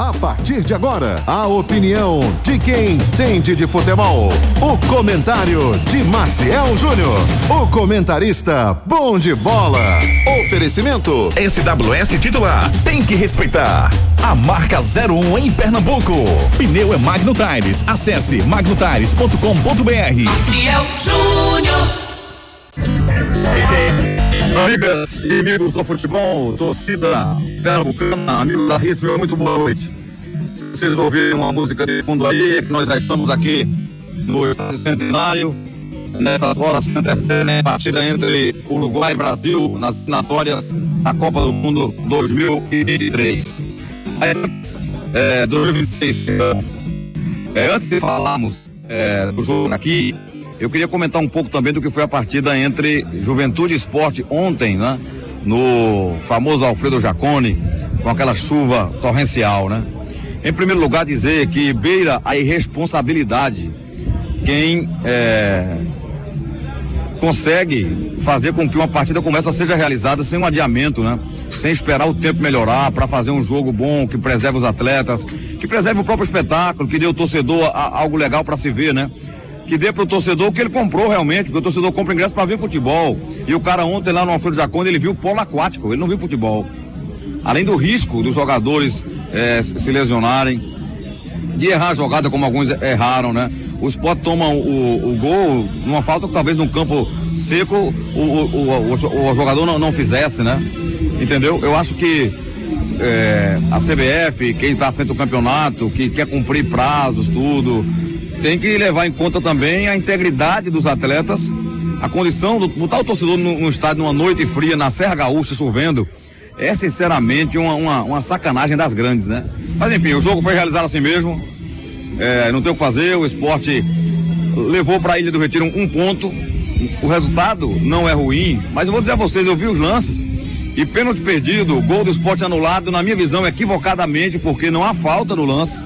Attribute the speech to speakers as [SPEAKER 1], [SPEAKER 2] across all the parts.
[SPEAKER 1] A partir de agora, a opinião de quem entende de futebol. O comentário de Maciel Júnior. O comentarista bom de bola. Oferecimento.
[SPEAKER 2] SWS titular. Tem que respeitar. A marca 01 em Pernambuco. Pneu é Magno Tires. Acesse magnotires.com.br.
[SPEAKER 3] Maciel Júnior.
[SPEAKER 4] Amigas e amigos do futebol, torcida pernambucana, amigo da Ritz, muito boa noite. Se vocês ouvirem uma música de fundo aí, é que nós já estamos aqui no Centenário, nessas horas que antecedem a partida entre Uruguai e Brasil nas assinatórias da Copa do Mundo 2023. Mas, é, 2026. É, antes de falarmos é, do jogo aqui, eu queria comentar um pouco também do que foi a partida entre Juventude e Esporte ontem, né? No famoso Alfredo Jacone, com aquela chuva torrencial, né? Em primeiro lugar, dizer que beira a irresponsabilidade quem é, consegue fazer com que uma partida como essa seja realizada sem um adiamento, né? Sem esperar o tempo melhorar para fazer um jogo bom que preserve os atletas, que preserve o próprio espetáculo, que dê ao torcedor a, algo legal para se ver, né? Que dê pro torcedor o que ele comprou realmente, porque o torcedor compra ingresso para ver futebol. E o cara ontem lá no Alfredo Jacone, ele viu polo aquático, ele não viu futebol. Além do risco dos jogadores é, se lesionarem, de errar a jogada como alguns erraram, né? O Sport toma o, o gol numa falta que talvez num campo seco o, o, o, o jogador não, não, fizesse, né? Entendeu? Eu acho que é, a CBF, quem está à frente do campeonato, que quer cumprir prazos, tudo, tem que levar em conta também a integridade dos atletas, a condição do botar o torcedor no, no estádio numa noite fria na Serra Gaúcha chovendo. É sinceramente uma, uma, uma, sacanagem das grandes, né? Mas enfim, o jogo foi realizado assim mesmo. É, não tem o que fazer, o esporte levou para a Ilha do Retiro um, um ponto. O resultado não é ruim, mas eu vou dizer a vocês, eu vi os lances e pênalti perdido, gol do esporte anulado, na minha visão, equivocadamente, porque não há falta no lance.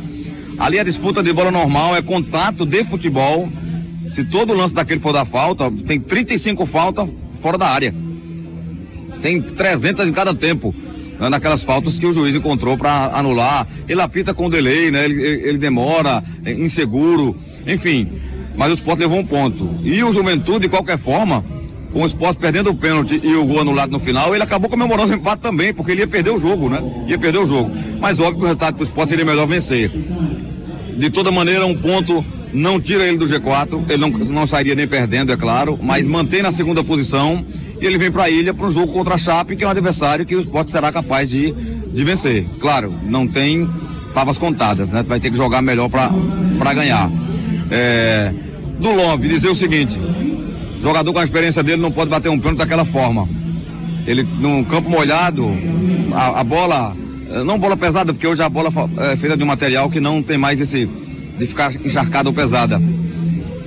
[SPEAKER 4] Ali a disputa de bola normal é contato de futebol. Se todo lance daquele for da falta, tem 35 faltas fora da área. Tem 300 em cada tempo. Né, naquelas faltas que o juiz encontrou para anular. Ele apita com delay, né? Ele, ele demora, é inseguro, enfim. Mas o Sport levou um ponto. E o Juventude, de qualquer forma, com o Sport perdendo o pênalti e o gol anulado no final, ele acabou comemorando o empate também, porque ele ia perder o jogo, né? Ia perder o jogo. Mas óbvio que o resultado para o Sport seria melhor vencer. De toda maneira, um ponto não tira ele do G4, ele não, não sairia nem perdendo, é claro, mas mantém na segunda posição e ele vem para a ilha para um jogo contra a Chape, que é um adversário que o Sport será capaz de, de vencer. Claro, não tem favas contadas, né? Vai ter que jogar melhor para ganhar. É, do Love, dizer o seguinte: jogador com a experiência dele não pode bater um pênalti daquela forma. Ele, num campo molhado, a, a bola, eh, não bola pesada, porque hoje a bola é feita de um material que não tem mais esse, de ficar encharcada ou pesada.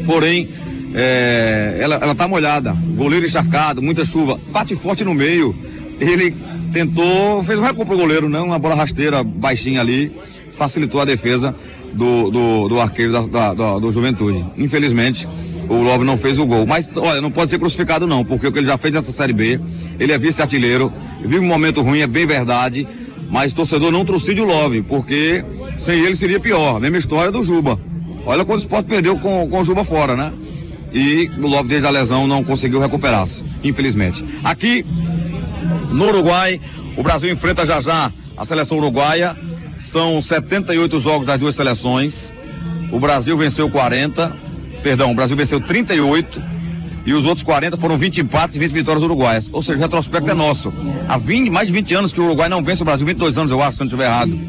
[SPEAKER 4] Porém, é, ela, ela tá molhada, goleiro encharcado, muita chuva, bate forte no meio. Ele tentou, fez um recuo pro goleiro, né? Uma bola rasteira baixinha ali, facilitou a defesa do, do, do arqueiro da, da, do Juventude. Infelizmente, o Love não fez o gol. Mas, olha, não pode ser crucificado não, porque o que ele já fez nessa Série B, ele é vice-artilheiro, vive um momento ruim, é bem verdade, mas torcedor não trucide o Love, porque sem ele seria pior. Mesma história do Juba. Olha quando o Sport perdeu com, com o Juba fora, né? E o Love desde a lesão não conseguiu recuperar-se, infelizmente. Aqui, no Uruguai, o Brasil enfrenta já já a seleção uruguaia. São 78 jogos das duas seleções. O Brasil venceu 40, perdão, o Brasil venceu 38 e os outros 40 foram 20 empates e 20 vitórias uruguaias. Ou seja, o retrospecto é nosso. Há 20, mais de 20 anos que o Uruguai não vence o Brasil, 22 anos, eu acho, se eu não estiver errado.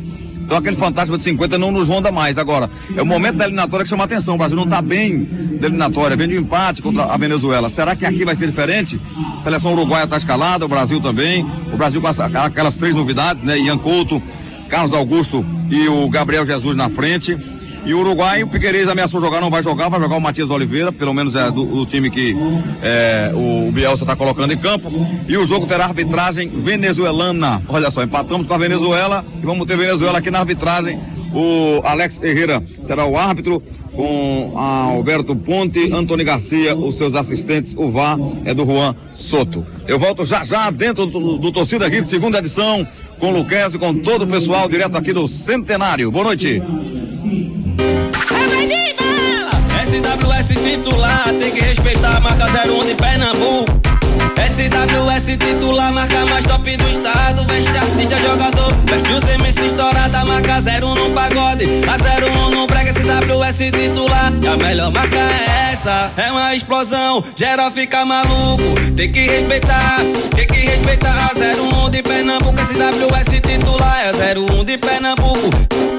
[SPEAKER 4] Então aquele fantasma de 50 não nos ronda mais. Agora, é o momento da eliminatória que chama a atenção. O Brasil não está bem da eliminatória, vem de um empate contra a Venezuela. Será que aqui vai ser diferente? A seleção uruguaia está escalada, o Brasil também. O Brasil com aquelas três novidades, né? Ian Couto, Carlos Augusto e o Gabriel Jesus na frente. E o Uruguai, o Piqueires ameaçou jogar, não vai jogar, vai jogar o Matias Oliveira, pelo menos é do, do time que é, o Bielsa está colocando em campo. E o jogo terá arbitragem venezuelana. Olha só, empatamos com a Venezuela e vamos ter Venezuela aqui na arbitragem O Alex Herrera será o árbitro com Alberto Ponte, Antônio Garcia, os seus assistentes, o VAR é do Juan Soto. Eu volto já já dentro do, do Torcida de segunda edição, com o Luquez com todo o pessoal direto aqui do Centenário. Boa noite.
[SPEAKER 3] SWS titular, tem que respeitar a marca 01 de Pernambuco. SWS titular, marca mais top do estado. Veste artista, jogador. Veste o CMC estourada, marca 01 no pagode. A 01 no brega, SWS titular. E a melhor marca é essa. É uma explosão, geral fica maluco. Tem que respeitar, tem que respeitar. A 01 de Pernambuco, SWS titular. É 01 de Pernambuco.